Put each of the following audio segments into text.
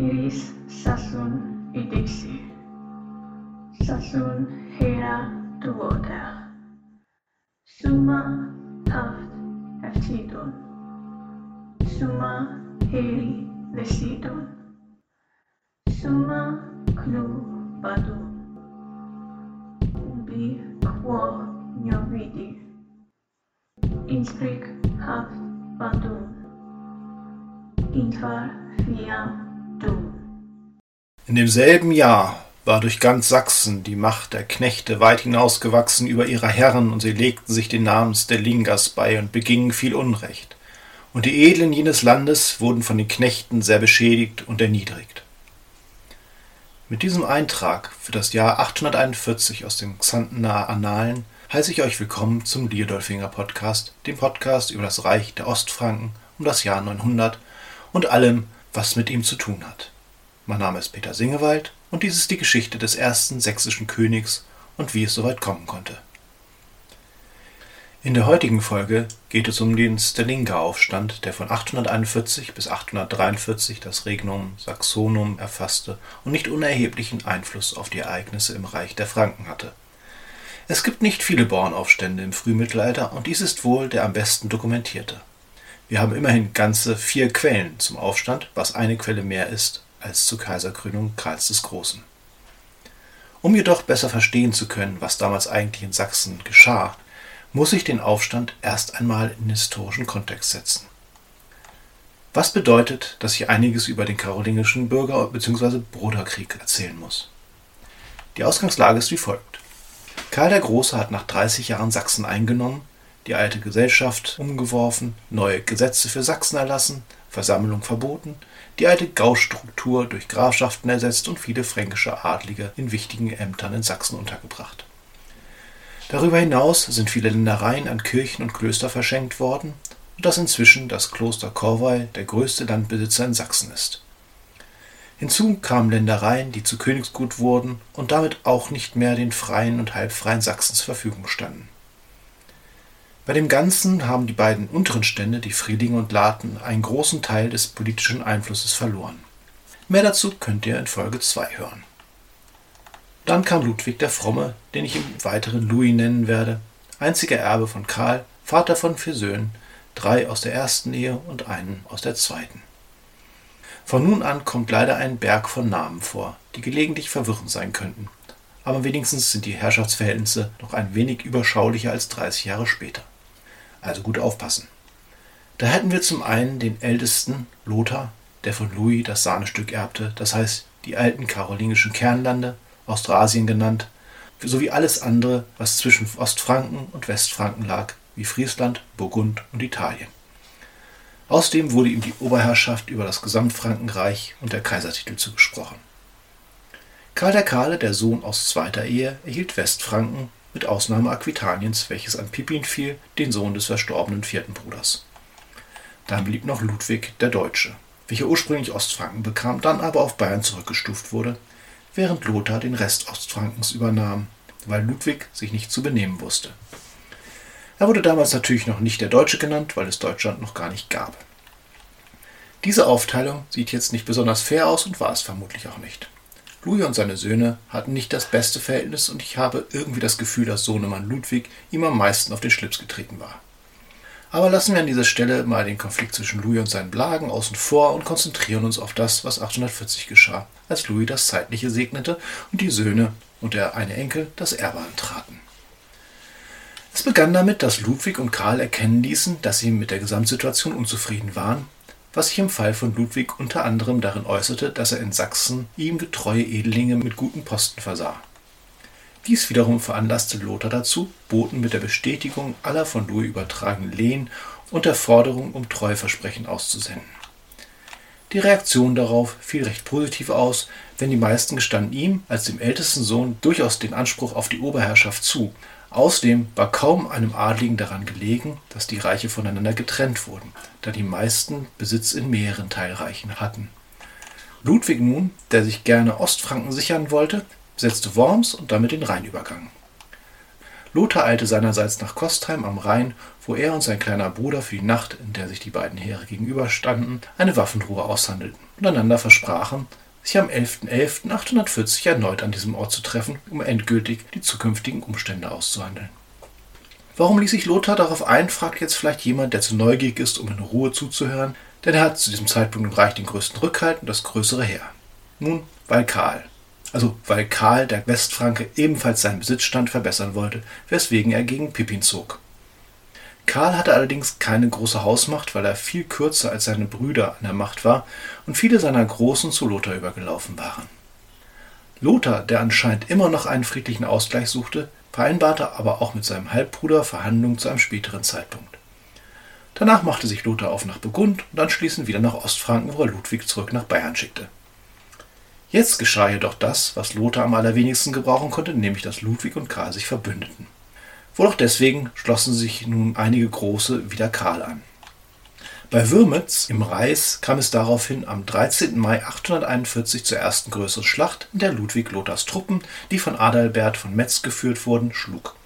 iris Sassoon idixi. Sassun hera duoda. Summa haft eftidon. Summa heri lesidon. Summa clu badu. Ubi quo novidi. Inspric haft bandum. Infar fiam In demselben Jahr war durch ganz Sachsen die Macht der Knechte weit hinausgewachsen über ihre Herren, und sie legten sich den Namens der Lingas bei und begingen viel Unrecht. Und die Edlen jenes Landes wurden von den Knechten sehr beschädigt und erniedrigt. Mit diesem Eintrag für das Jahr 841 aus den Xantener Annalen heiße ich euch willkommen zum Liedolfinger Podcast, dem Podcast über das Reich der Ostfranken um das Jahr 900 und allem, was mit ihm zu tun hat. Mein Name ist Peter Singewald und dies ist die Geschichte des ersten sächsischen Königs und wie es soweit kommen konnte. In der heutigen Folge geht es um den Stellinga-Aufstand, der von 841 bis 843 das Regnum Saxonum erfasste und nicht unerheblichen Einfluss auf die Ereignisse im Reich der Franken hatte. Es gibt nicht viele Bauernaufstände im Frühmittelalter und dies ist wohl der am besten dokumentierte. Wir haben immerhin ganze vier Quellen zum Aufstand, was eine Quelle mehr ist als zur Kaiserkrönung Karls des Großen. Um jedoch besser verstehen zu können, was damals eigentlich in Sachsen geschah, muss ich den Aufstand erst einmal in historischen Kontext setzen. Was bedeutet, dass ich einiges über den karolingischen Bürger- bzw. Bruderkrieg erzählen muss? Die Ausgangslage ist wie folgt. Karl der Große hat nach 30 Jahren Sachsen eingenommen, die alte Gesellschaft umgeworfen, neue Gesetze für Sachsen erlassen, Versammlung verboten, die alte Gaustruktur durch Grafschaften ersetzt und viele fränkische Adlige in wichtigen Ämtern in Sachsen untergebracht. Darüber hinaus sind viele Ländereien an Kirchen und Klöster verschenkt worden, sodass inzwischen das Kloster Korvey der größte Landbesitzer in Sachsen ist. Hinzu kamen Ländereien, die zu Königsgut wurden und damit auch nicht mehr den freien und halbfreien Sachsen zur Verfügung standen. Bei dem Ganzen haben die beiden unteren Stände, die Friedlinge und Laten, einen großen Teil des politischen Einflusses verloren. Mehr dazu könnt ihr in Folge 2 hören. Dann kam Ludwig der Fromme, den ich im weiteren Louis nennen werde, einziger Erbe von Karl, Vater von vier Söhnen, drei aus der ersten Ehe und einen aus der zweiten. Von nun an kommt leider ein Berg von Namen vor, die gelegentlich verwirrend sein könnten, aber wenigstens sind die Herrschaftsverhältnisse noch ein wenig überschaulicher als 30 Jahre später. Also gut aufpassen. Da hätten wir zum einen den ältesten, Lothar, der von Louis das Sahnestück erbte, das heißt die alten karolingischen Kernlande, Austrasien genannt, sowie alles andere, was zwischen Ostfranken und Westfranken lag, wie Friesland, Burgund und Italien. Außerdem wurde ihm die Oberherrschaft über das Gesamtfrankenreich und der Kaisertitel zugesprochen. Karl der Kahle, der Sohn aus zweiter Ehe, erhielt Westfranken, mit Ausnahme Aquitaniens, welches an Pippin fiel, den Sohn des verstorbenen vierten Bruders. Dann blieb noch Ludwig der Deutsche, welcher ursprünglich Ostfranken bekam, dann aber auf Bayern zurückgestuft wurde, während Lothar den Rest Ostfrankens übernahm, weil Ludwig sich nicht zu benehmen wusste. Er wurde damals natürlich noch nicht der Deutsche genannt, weil es Deutschland noch gar nicht gab. Diese Aufteilung sieht jetzt nicht besonders fair aus und war es vermutlich auch nicht. Louis und seine Söhne hatten nicht das beste Verhältnis und ich habe irgendwie das Gefühl, dass Sohnemann Ludwig ihm am meisten auf den Schlips getreten war. Aber lassen wir an dieser Stelle mal den Konflikt zwischen Louis und seinen Blagen außen vor und konzentrieren uns auf das, was 840 geschah, als Louis das Zeitliche segnete und die Söhne und der eine Enkel das Erbe antraten. Es begann damit, dass Ludwig und Karl erkennen ließen, dass sie mit der Gesamtsituation unzufrieden waren, was sich im Fall von Ludwig unter anderem darin äußerte, dass er in Sachsen ihm getreue Edelinge mit guten Posten versah. Dies wiederum veranlasste Lothar dazu, Boten mit der Bestätigung aller von Louis übertragenen Lehen und der Forderung um Treuversprechen auszusenden. Die Reaktion darauf fiel recht positiv aus, denn die meisten gestanden ihm als dem ältesten Sohn durchaus den Anspruch auf die Oberherrschaft zu. Außerdem war kaum einem Adligen daran gelegen, dass die Reiche voneinander getrennt wurden, da die meisten Besitz in mehreren Teilreichen hatten. Ludwig nun, der sich gerne Ostfranken sichern wollte, besetzte Worms und damit den Rheinübergang. Lothar eilte seinerseits nach Kostheim am Rhein, wo er und sein kleiner Bruder für die Nacht, in der sich die beiden Heere gegenüberstanden, eine Waffenruhe aushandelten und einander versprachen, sich am 11.11.840 erneut an diesem Ort zu treffen, um endgültig die zukünftigen Umstände auszuhandeln. Warum ließ sich Lothar darauf ein, fragt jetzt vielleicht jemand, der zu neugierig ist, um in Ruhe zuzuhören, denn er hat zu diesem Zeitpunkt im Reich den größten Rückhalt und das größere Heer. Nun, weil Karl. Also weil Karl, der Westfranke, ebenfalls seinen Besitzstand verbessern wollte, weswegen er gegen Pippin zog. Karl hatte allerdings keine große Hausmacht, weil er viel kürzer als seine Brüder an der Macht war und viele seiner Großen zu Lothar übergelaufen waren. Lothar, der anscheinend immer noch einen friedlichen Ausgleich suchte, vereinbarte aber auch mit seinem Halbbruder Verhandlungen zu einem späteren Zeitpunkt. Danach machte sich Lothar auf nach Burgund und anschließend wieder nach Ostfranken, wo er Ludwig zurück nach Bayern schickte. Jetzt geschah jedoch das, was Lothar am allerwenigsten gebrauchen konnte, nämlich dass Ludwig und Karl sich verbündeten. Wohl auch deswegen schlossen sich nun einige Große wieder Karl an. Bei Würmitz im Reis kam es daraufhin am 13. Mai 841 zur ersten größeren Schlacht, in der Ludwig Lothars Truppen, die von Adalbert von Metz geführt wurden, schlug.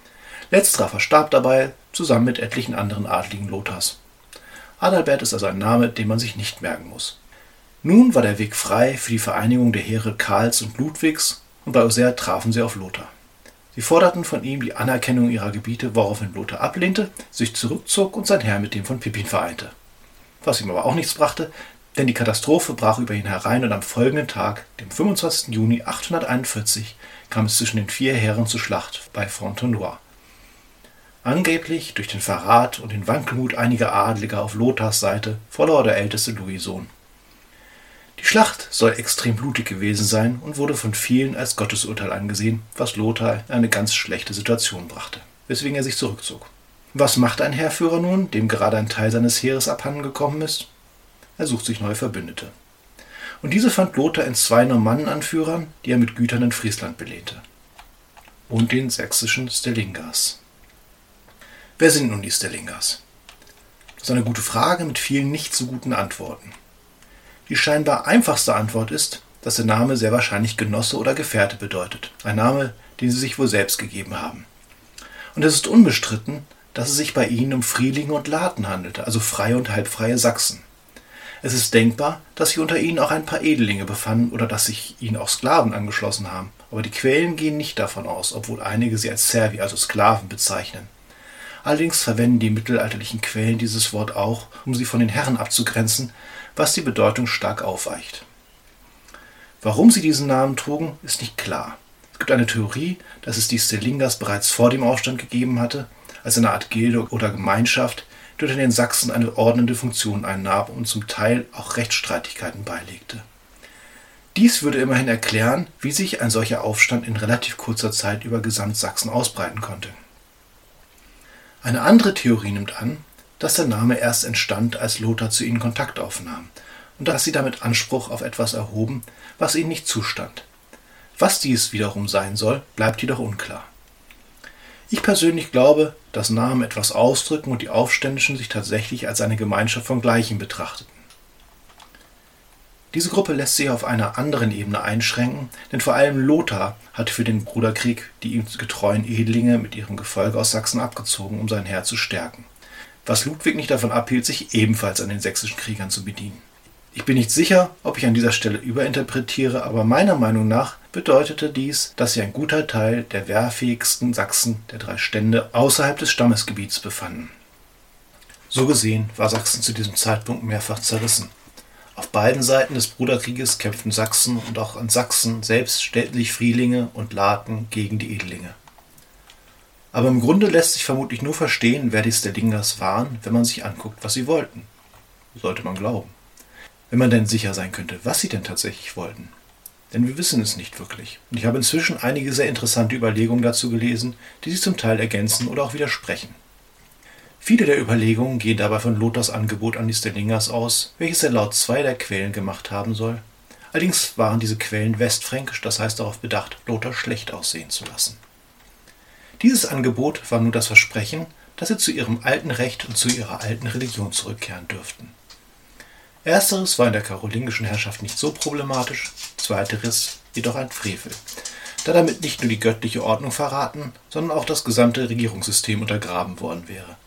Letzterer verstarb dabei, zusammen mit etlichen anderen Adligen Lothars. Adalbert ist also ein Name, den man sich nicht merken muss. Nun war der Weg frei für die Vereinigung der Heere Karls und Ludwigs, und bei Auxerre trafen sie auf Lothar. Sie forderten von ihm die Anerkennung ihrer Gebiete, woraufhin Lothar ablehnte, sich zurückzog und sein Heer mit dem von Pippin vereinte was ihm aber auch nichts brachte, denn die Katastrophe brach über ihn herein und am folgenden Tag, dem 25. Juni 841, kam es zwischen den vier Heeren zur Schlacht bei Fontenoy. Angeblich durch den Verrat und den Wankelmut einiger Adliger auf Lothars Seite verlor der älteste Louis-Sohn. Die Schlacht soll extrem blutig gewesen sein und wurde von vielen als Gottesurteil angesehen, was Lothar in eine ganz schlechte Situation brachte, weswegen er sich zurückzog. Was macht ein Heerführer nun, dem gerade ein Teil seines Heeres abhandengekommen ist? Er sucht sich neue Verbündete. Und diese fand Lothar in zwei Normannenanführern, die er mit Gütern in Friesland belehnte. Und den sächsischen Stellingers. Wer sind nun die Stellingers? Das ist eine gute Frage mit vielen nicht so guten Antworten. Die scheinbar einfachste Antwort ist, dass der Name sehr wahrscheinlich Genosse oder Gefährte bedeutet. Ein Name, den sie sich wohl selbst gegeben haben. Und es ist unbestritten, dass es sich bei ihnen um Frielinge und Laten handelte, also freie und halbfreie Sachsen. Es ist denkbar, dass sich unter ihnen auch ein paar Edelinge befanden oder dass sich ihnen auch Sklaven angeschlossen haben, aber die Quellen gehen nicht davon aus, obwohl einige sie als Servi, also Sklaven, bezeichnen. Allerdings verwenden die mittelalterlichen Quellen dieses Wort auch, um sie von den Herren abzugrenzen, was die Bedeutung stark aufweicht. Warum sie diesen Namen trugen, ist nicht klar. Es gibt eine Theorie, dass es die Stellingers bereits vor dem Aufstand gegeben hatte als eine Art Gilde oder Gemeinschaft, die unter den Sachsen eine ordnende Funktion einnahm und zum Teil auch Rechtsstreitigkeiten beilegte. Dies würde immerhin erklären, wie sich ein solcher Aufstand in relativ kurzer Zeit über Gesamtsachsen ausbreiten konnte. Eine andere Theorie nimmt an, dass der Name erst entstand, als Lothar zu ihnen Kontakt aufnahm und dass sie damit Anspruch auf etwas erhoben, was ihnen nicht zustand. Was dies wiederum sein soll, bleibt jedoch unklar. Ich persönlich glaube, dass Namen etwas ausdrücken und die Aufständischen sich tatsächlich als eine Gemeinschaft von Gleichen betrachteten. Diese Gruppe lässt sich auf einer anderen Ebene einschränken, denn vor allem Lothar hat für den Bruderkrieg die ihm getreuen Edelinge mit ihrem Gefolge aus Sachsen abgezogen, um sein Heer zu stärken, was Ludwig nicht davon abhielt, sich ebenfalls an den sächsischen Kriegern zu bedienen. Ich bin nicht sicher, ob ich an dieser Stelle überinterpretiere, aber meiner Meinung nach bedeutete dies, dass sich ein guter Teil der wehrfähigsten Sachsen der drei Stände außerhalb des Stammesgebiets befanden. So gesehen war Sachsen zu diesem Zeitpunkt mehrfach zerrissen. Auf beiden Seiten des Bruderkrieges kämpften Sachsen und auch an Sachsen selbst stellten sich Frielinge und Laten gegen die Edelinge. Aber im Grunde lässt sich vermutlich nur verstehen, wer die Stellingers waren, wenn man sich anguckt, was sie wollten. Sollte man glauben wenn man denn sicher sein könnte, was sie denn tatsächlich wollten. Denn wir wissen es nicht wirklich. Und ich habe inzwischen einige sehr interessante Überlegungen dazu gelesen, die sich zum Teil ergänzen oder auch widersprechen. Viele der Überlegungen gehen dabei von Lothars Angebot an die Stellingers aus, welches er laut zwei der Quellen gemacht haben soll. Allerdings waren diese Quellen westfränkisch, das heißt darauf bedacht, Lothar schlecht aussehen zu lassen. Dieses Angebot war nur das Versprechen, dass sie zu ihrem alten Recht und zu ihrer alten Religion zurückkehren dürften. Ersteres war in der karolingischen Herrschaft nicht so problematisch, zweiteres jedoch ein Frevel. da damit nicht nur die göttliche Ordnung verraten, sondern auch das gesamte Regierungssystem untergraben worden wäre.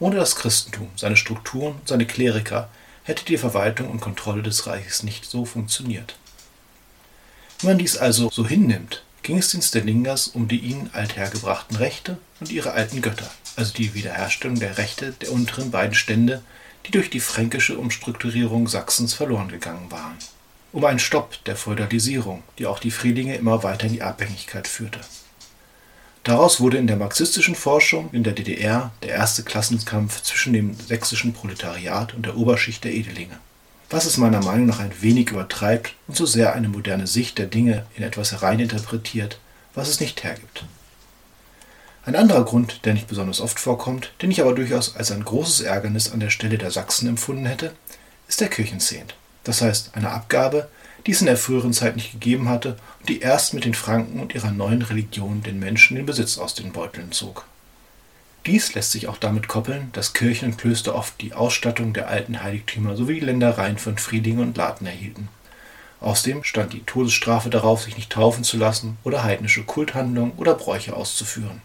Ohne das Christentum, seine Strukturen und seine Kleriker hätte die Verwaltung und Kontrolle des Reiches nicht so funktioniert. Wenn man dies also so hinnimmt, ging es den Stellingers um die ihnen althergebrachten Rechte und ihre alten Götter, also die Wiederherstellung der Rechte der unteren beiden Stände, die durch die fränkische Umstrukturierung Sachsens verloren gegangen waren. Um einen Stopp der Feudalisierung, die auch die Friedlinge immer weiter in die Abhängigkeit führte. Daraus wurde in der marxistischen Forschung in der DDR der erste Klassenkampf zwischen dem sächsischen Proletariat und der Oberschicht der Edelinge was es meiner Meinung nach ein wenig übertreibt und so sehr eine moderne Sicht der Dinge in etwas hereininterpretiert, was es nicht hergibt. Ein anderer Grund, der nicht besonders oft vorkommt, den ich aber durchaus als ein großes Ärgernis an der Stelle der Sachsen empfunden hätte, ist der Kirchenzehnt, das heißt eine Abgabe, die es in der früheren Zeit nicht gegeben hatte und die erst mit den Franken und ihrer neuen Religion den Menschen den Besitz aus den Beuteln zog. Dies lässt sich auch damit koppeln, dass Kirchen und Klöster oft die Ausstattung der alten Heiligtümer sowie die Ländereien von Friedingen und Laten erhielten. Außerdem stand die Todesstrafe darauf, sich nicht taufen zu lassen oder heidnische Kulthandlungen oder Bräuche auszuführen.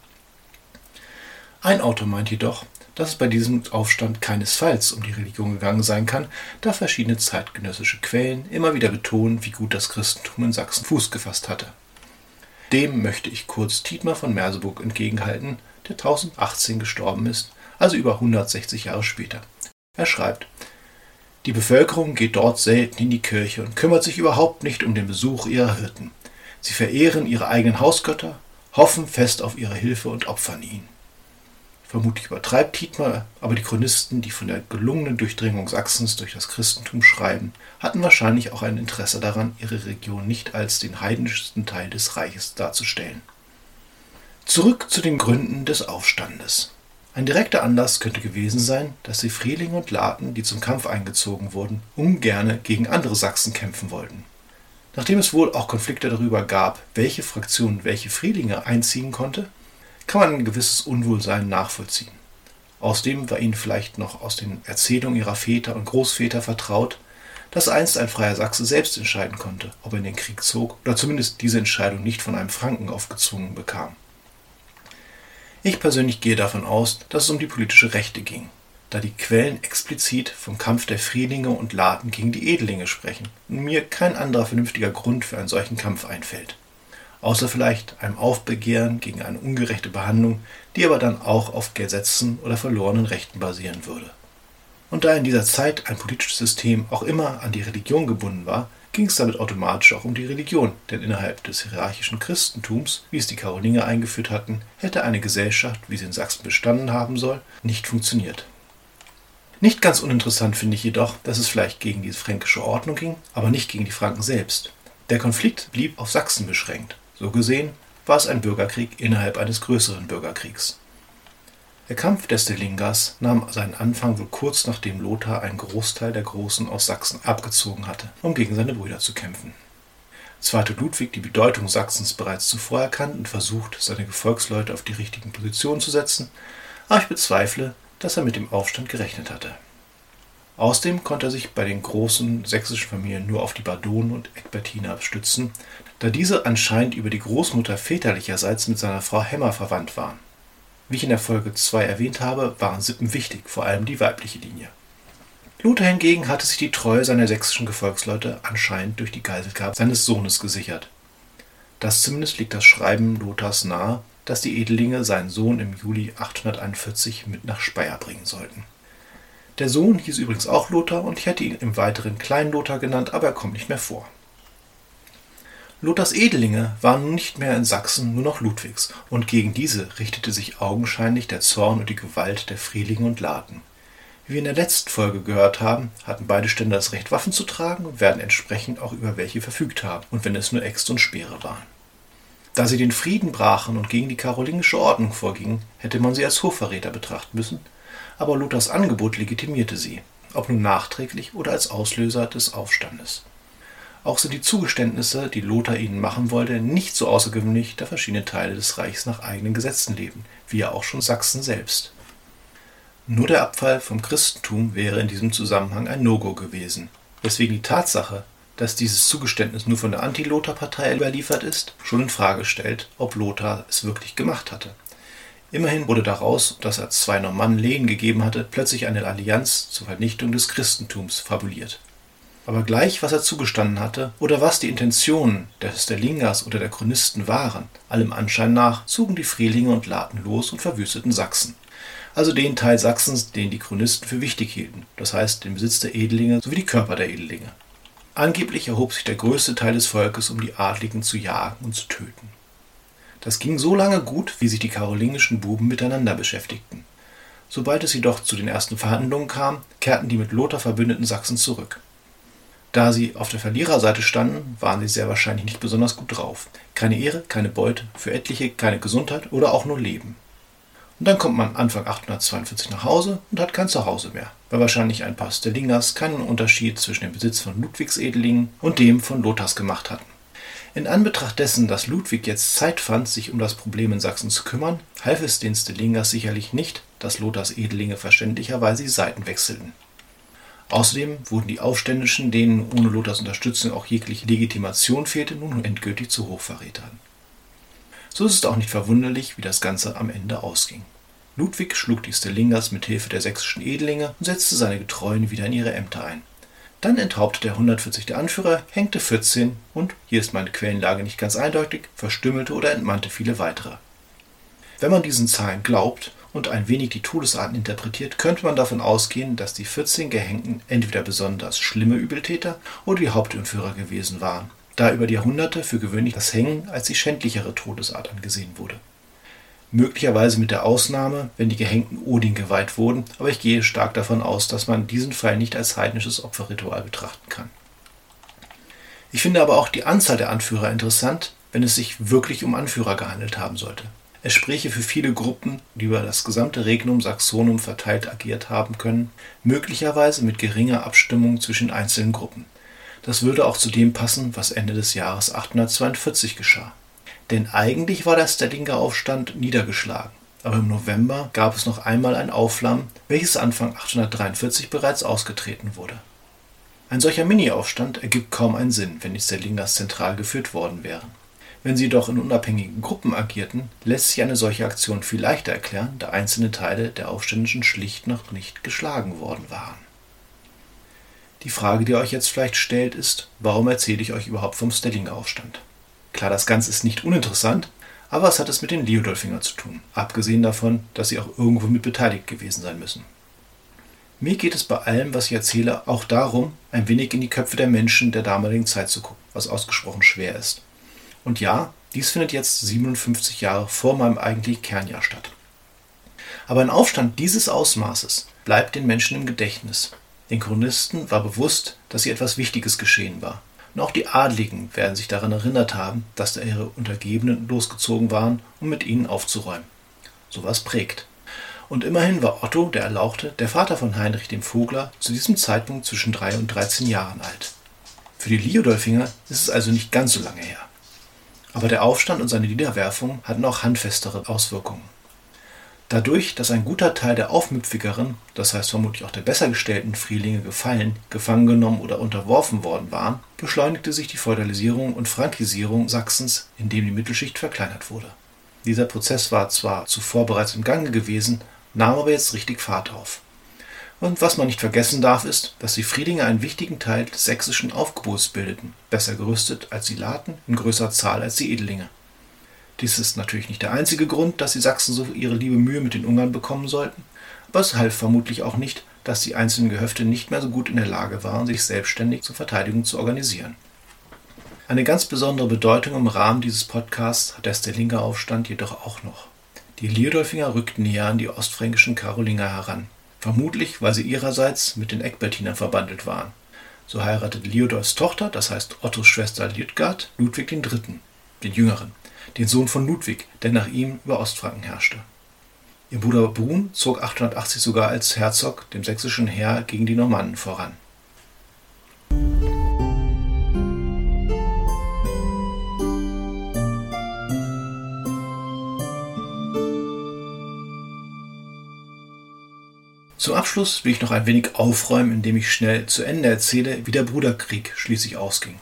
Ein Autor meint jedoch, dass es bei diesem Aufstand keinesfalls um die Religion gegangen sein kann, da verschiedene zeitgenössische Quellen immer wieder betonen, wie gut das Christentum in Sachsen Fuß gefasst hatte. Dem möchte ich kurz Tietmar von Merseburg entgegenhalten, der 1018 gestorben ist, also über 160 Jahre später. Er schreibt, die Bevölkerung geht dort selten in die Kirche und kümmert sich überhaupt nicht um den Besuch ihrer Hirten. Sie verehren ihre eigenen Hausgötter, hoffen fest auf ihre Hilfe und opfern ihn. Vermutlich übertreibt Tietmar, aber die Chronisten, die von der gelungenen Durchdringung Sachsens durch das Christentum schreiben, hatten wahrscheinlich auch ein Interesse daran, ihre Region nicht als den heidnischsten Teil des Reiches darzustellen. Zurück zu den Gründen des Aufstandes. Ein direkter Anlass könnte gewesen sein, dass die Frelinge und Laten, die zum Kampf eingezogen wurden, ungerne gegen andere Sachsen kämpfen wollten. Nachdem es wohl auch Konflikte darüber gab, welche Fraktion welche Frelinge einziehen konnte, kann man ein gewisses Unwohlsein nachvollziehen. Außerdem war ihnen vielleicht noch aus den Erzählungen ihrer Väter und Großväter vertraut, dass einst ein freier Sachse selbst entscheiden konnte, ob er in den Krieg zog oder zumindest diese Entscheidung nicht von einem Franken aufgezwungen bekam. Ich persönlich gehe davon aus, dass es um die politische Rechte ging, da die Quellen explizit vom Kampf der Friedlinge und Laten gegen die Edelinge sprechen und mir kein anderer vernünftiger Grund für einen solchen Kampf einfällt. Außer vielleicht einem Aufbegehren gegen eine ungerechte Behandlung, die aber dann auch auf Gesetzen oder verlorenen Rechten basieren würde. Und da in dieser Zeit ein politisches System auch immer an die Religion gebunden war, ging es damit automatisch auch um die Religion, denn innerhalb des hierarchischen Christentums, wie es die Karolinger eingeführt hatten, hätte eine Gesellschaft, wie sie in Sachsen bestanden haben soll, nicht funktioniert. Nicht ganz uninteressant finde ich jedoch, dass es vielleicht gegen die fränkische Ordnung ging, aber nicht gegen die Franken selbst. Der Konflikt blieb auf Sachsen beschränkt. So gesehen war es ein Bürgerkrieg innerhalb eines größeren Bürgerkriegs. Der Kampf der Stilingers nahm seinen Anfang wohl kurz nachdem Lothar einen Großteil der Großen aus Sachsen abgezogen hatte, um gegen seine Brüder zu kämpfen. Zwar hatte Ludwig die Bedeutung Sachsens bereits zuvor erkannt und versucht, seine Gefolgsleute auf die richtigen Positionen zu setzen, aber ich bezweifle, dass er mit dem Aufstand gerechnet hatte. Außerdem konnte er sich bei den großen sächsischen Familien nur auf die Badonen und Egbertiner stützen, da diese anscheinend über die Großmutter väterlicherseits mit seiner Frau Hemmer verwandt waren. Wie ich in der Folge 2 erwähnt habe, waren Sippen wichtig, vor allem die weibliche Linie. Luther hingegen hatte sich die Treue seiner sächsischen Gefolgsleute anscheinend durch die Geiselgabe seines Sohnes gesichert. Das zumindest liegt das Schreiben Lothars nahe, dass die Edelinge seinen Sohn im Juli 841 mit nach Speyer bringen sollten. Der Sohn hieß übrigens auch Lothar und ich hätte ihn im weiteren Klein Lothar genannt, aber er kommt nicht mehr vor. Lothars Edelinge waren nun nicht mehr in Sachsen, nur noch Ludwigs, und gegen diese richtete sich augenscheinlich der Zorn und die Gewalt der Friedlinge und Laten. Wie wir in der letzten Folge gehört haben, hatten beide Stände das Recht, Waffen zu tragen und werden entsprechend auch über welche verfügt haben, und wenn es nur Äxte und Speere waren. Da sie den Frieden brachen und gegen die karolingische Ordnung vorgingen, hätte man sie als Hofverräter betrachten müssen, aber Luthers Angebot legitimierte sie, ob nun nachträglich oder als Auslöser des Aufstandes. Auch sind die Zugeständnisse, die Lothar ihnen machen wollte, nicht so außergewöhnlich, da verschiedene Teile des Reichs nach eigenen Gesetzen leben, wie ja auch schon Sachsen selbst. Nur der Abfall vom Christentum wäre in diesem Zusammenhang ein No-Go gewesen, weswegen die Tatsache, dass dieses Zugeständnis nur von der Anti-Lothar-Partei überliefert ist, schon in Frage stellt, ob Lothar es wirklich gemacht hatte. Immerhin wurde daraus, dass er zwei Normannen Lehen gegeben hatte, plötzlich eine Allianz zur Vernichtung des Christentums fabuliert. Aber gleich, was er zugestanden hatte oder was die Intentionen des Stellingers oder der Chronisten waren, allem Anschein nach zogen die Frelinge und Laten los und verwüsteten Sachsen. Also den Teil Sachsens, den die Chronisten für wichtig hielten, das heißt den Besitz der Edelinge sowie die Körper der Edelinge. Angeblich erhob sich der größte Teil des Volkes, um die Adligen zu jagen und zu töten. Das ging so lange gut, wie sich die karolingischen Buben miteinander beschäftigten. Sobald es jedoch zu den ersten Verhandlungen kam, kehrten die mit Lothar verbündeten Sachsen zurück. Da sie auf der Verliererseite standen, waren sie sehr wahrscheinlich nicht besonders gut drauf. Keine Ehre, keine Beute, für etliche keine Gesundheit oder auch nur Leben. Und dann kommt man Anfang 842 nach Hause und hat kein Zuhause mehr, weil wahrscheinlich ein paar Stellingers keinen Unterschied zwischen dem Besitz von Ludwigs Edelingen und dem von Lothars gemacht hatten. In Anbetracht dessen, dass Ludwig jetzt Zeit fand, sich um das Problem in Sachsen zu kümmern, half es den Stellingers sicherlich nicht, dass Lothars Edelinge verständlicherweise die Seiten wechselten. Außerdem wurden die Aufständischen, denen ohne Lothars Unterstützung auch jegliche Legitimation fehlte, nun endgültig zu Hochverrätern. So ist es auch nicht verwunderlich, wie das Ganze am Ende ausging. Ludwig schlug die Stellingers mit Hilfe der sächsischen Edelinge und setzte seine Getreuen wieder in ihre Ämter ein. Dann enthauptete der 140. Anführer, hängte 14 und, hier ist meine Quellenlage nicht ganz eindeutig, verstümmelte oder entmannte viele weitere. Wenn man diesen Zahlen glaubt und ein wenig die Todesarten interpretiert, könnte man davon ausgehen, dass die 14 Gehängten entweder besonders schlimme Übeltäter oder die Hauptentführer gewesen waren, da über die Jahrhunderte für gewöhnlich das Hängen als die schändlichere Todesart angesehen wurde möglicherweise mit der Ausnahme, wenn die Gehängten Odin geweiht wurden, aber ich gehe stark davon aus, dass man diesen Fall nicht als heidnisches Opferritual betrachten kann. Ich finde aber auch die Anzahl der Anführer interessant, wenn es sich wirklich um Anführer gehandelt haben sollte. Es spräche für viele Gruppen, die über das gesamte Regnum Saxonum verteilt agiert haben können, möglicherweise mit geringer Abstimmung zwischen einzelnen Gruppen. Das würde auch zu dem passen, was Ende des Jahres 842 geschah. Denn eigentlich war der Steddinger Aufstand niedergeschlagen. Aber im November gab es noch einmal ein Aufflammen, welches Anfang 843 bereits ausgetreten wurde. Ein solcher Mini-Aufstand ergibt kaum einen Sinn, wenn die Stellingers zentral geführt worden wären. Wenn sie jedoch in unabhängigen Gruppen agierten, lässt sich eine solche Aktion viel leichter erklären, da einzelne Teile der Aufständischen schlicht noch nicht geschlagen worden waren. Die Frage, die ihr euch jetzt vielleicht stellt, ist, warum erzähle ich euch überhaupt vom Stellinger Aufstand? Klar, das Ganze ist nicht uninteressant, aber was hat es mit den Leodolfinger zu tun? Abgesehen davon, dass sie auch irgendwo mit beteiligt gewesen sein müssen. Mir geht es bei allem, was ich erzähle, auch darum, ein wenig in die Köpfe der Menschen der damaligen Zeit zu gucken, was ausgesprochen schwer ist. Und ja, dies findet jetzt 57 Jahre vor meinem eigentlichen Kernjahr statt. Aber ein Aufstand dieses Ausmaßes bleibt den Menschen im Gedächtnis. Den Chronisten war bewusst, dass hier etwas Wichtiges geschehen war. Und auch die Adligen werden sich daran erinnert haben, dass da ihre Untergebenen losgezogen waren, um mit ihnen aufzuräumen. Sowas prägt. Und immerhin war Otto, der Erlauchte, der Vater von Heinrich dem Vogler, zu diesem Zeitpunkt zwischen drei und dreizehn Jahren alt. Für die Liodolfinger ist es also nicht ganz so lange her. Aber der Aufstand und seine Niederwerfung hatten auch handfestere Auswirkungen. Dadurch, dass ein guter Teil der aufmüpfigeren, das heißt vermutlich auch der besser gestellten Friedlinge gefallen, gefangen genommen oder unterworfen worden waren, beschleunigte sich die Feudalisierung und Frankisierung Sachsens, indem die Mittelschicht verkleinert wurde. Dieser Prozess war zwar zuvor bereits im Gange gewesen, nahm aber jetzt richtig Fahrt auf. Und was man nicht vergessen darf, ist, dass die Friedlinger einen wichtigen Teil des sächsischen Aufgebots bildeten, besser gerüstet als die Laten, in größerer Zahl als die Edelinge. Dies ist natürlich nicht der einzige Grund, dass die Sachsen so ihre liebe Mühe mit den Ungarn bekommen sollten, aber es half vermutlich auch nicht, dass die einzelnen Gehöfte nicht mehr so gut in der Lage waren, sich selbstständig zur Verteidigung zu organisieren. Eine ganz besondere Bedeutung im Rahmen dieses Podcasts hat der Stellinger Aufstand jedoch auch noch. Die Liodolfinger rückten näher an die ostfränkischen Karolinger heran, vermutlich weil sie ihrerseits mit den Eckbertinern verbandelt waren. So heiratete Liodors Tochter, das heißt Ottos Schwester Liutgard, Ludwig III., den Jüngeren den Sohn von Ludwig, der nach ihm über Ostfranken herrschte. Ihr Bruder Brun zog 880 sogar als Herzog dem sächsischen Heer gegen die Normannen voran. Zum Abschluss will ich noch ein wenig aufräumen, indem ich schnell zu Ende erzähle, wie der Bruderkrieg schließlich ausging.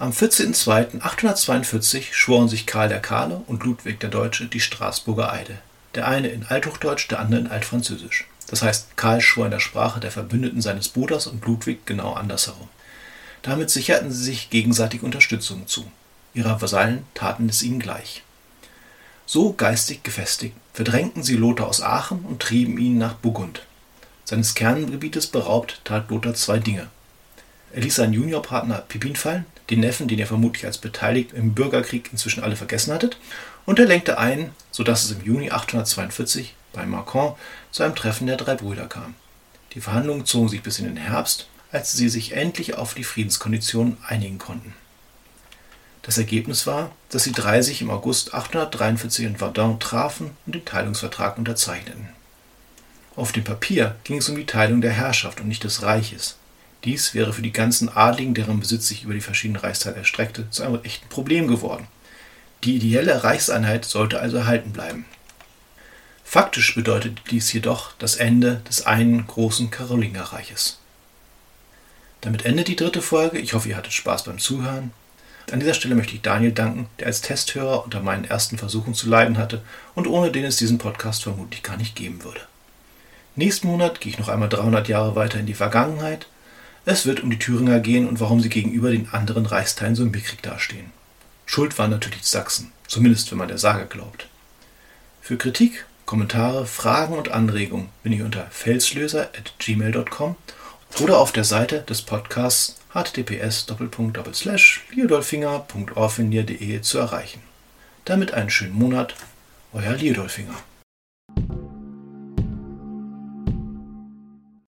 Am 14.02.842 schworen sich Karl der Kahle und Ludwig der Deutsche die Straßburger Eide. Der eine in Althochdeutsch, der andere in Altfranzösisch. Das heißt, Karl schwor in der Sprache der Verbündeten seines Bruders und Ludwig genau andersherum. Damit sicherten sie sich gegenseitig Unterstützung zu. Ihre Vasallen taten es ihnen gleich. So geistig gefestigt verdrängten sie Lothar aus Aachen und trieben ihn nach Burgund. Seines Kerngebietes beraubt tat Lothar zwei Dinge. Er ließ seinen Juniorpartner Pippin fallen, den Neffen, den er vermutlich als beteiligt im Bürgerkrieg inzwischen alle vergessen hatte, und er lenkte ein, sodass es im Juni 842 bei Mâcon zu einem Treffen der drei Brüder kam. Die Verhandlungen zogen sich bis in den Herbst, als sie sich endlich auf die Friedenskonditionen einigen konnten. Das Ergebnis war, dass die drei sich im August 843 in Verdun trafen und den Teilungsvertrag unterzeichneten. Auf dem Papier ging es um die Teilung der Herrschaft und nicht des Reiches. Dies wäre für die ganzen Adligen, deren Besitz sich über die verschiedenen Reichsteile erstreckte, zu einem echten Problem geworden. Die ideelle Reichseinheit sollte also erhalten bleiben. Faktisch bedeutet dies jedoch das Ende des einen großen Karolingerreiches. Damit endet die dritte Folge. Ich hoffe, ihr hattet Spaß beim Zuhören. An dieser Stelle möchte ich Daniel danken, der als Testhörer unter meinen ersten Versuchen zu leiden hatte und ohne den es diesen Podcast vermutlich gar nicht geben würde. Nächsten Monat gehe ich noch einmal 300 Jahre weiter in die Vergangenheit. Es wird um die Thüringer gehen und warum sie gegenüber den anderen Reichsteilen so mickrig dastehen. Schuld waren natürlich Sachsen, zumindest wenn man der Sage glaubt. Für Kritik, Kommentare, Fragen und Anregungen bin ich unter felslöser.gmail.com oder auf der Seite des Podcasts https liodolfinger.orfinir.de zu erreichen. Damit einen schönen Monat, euer Liodolfinger.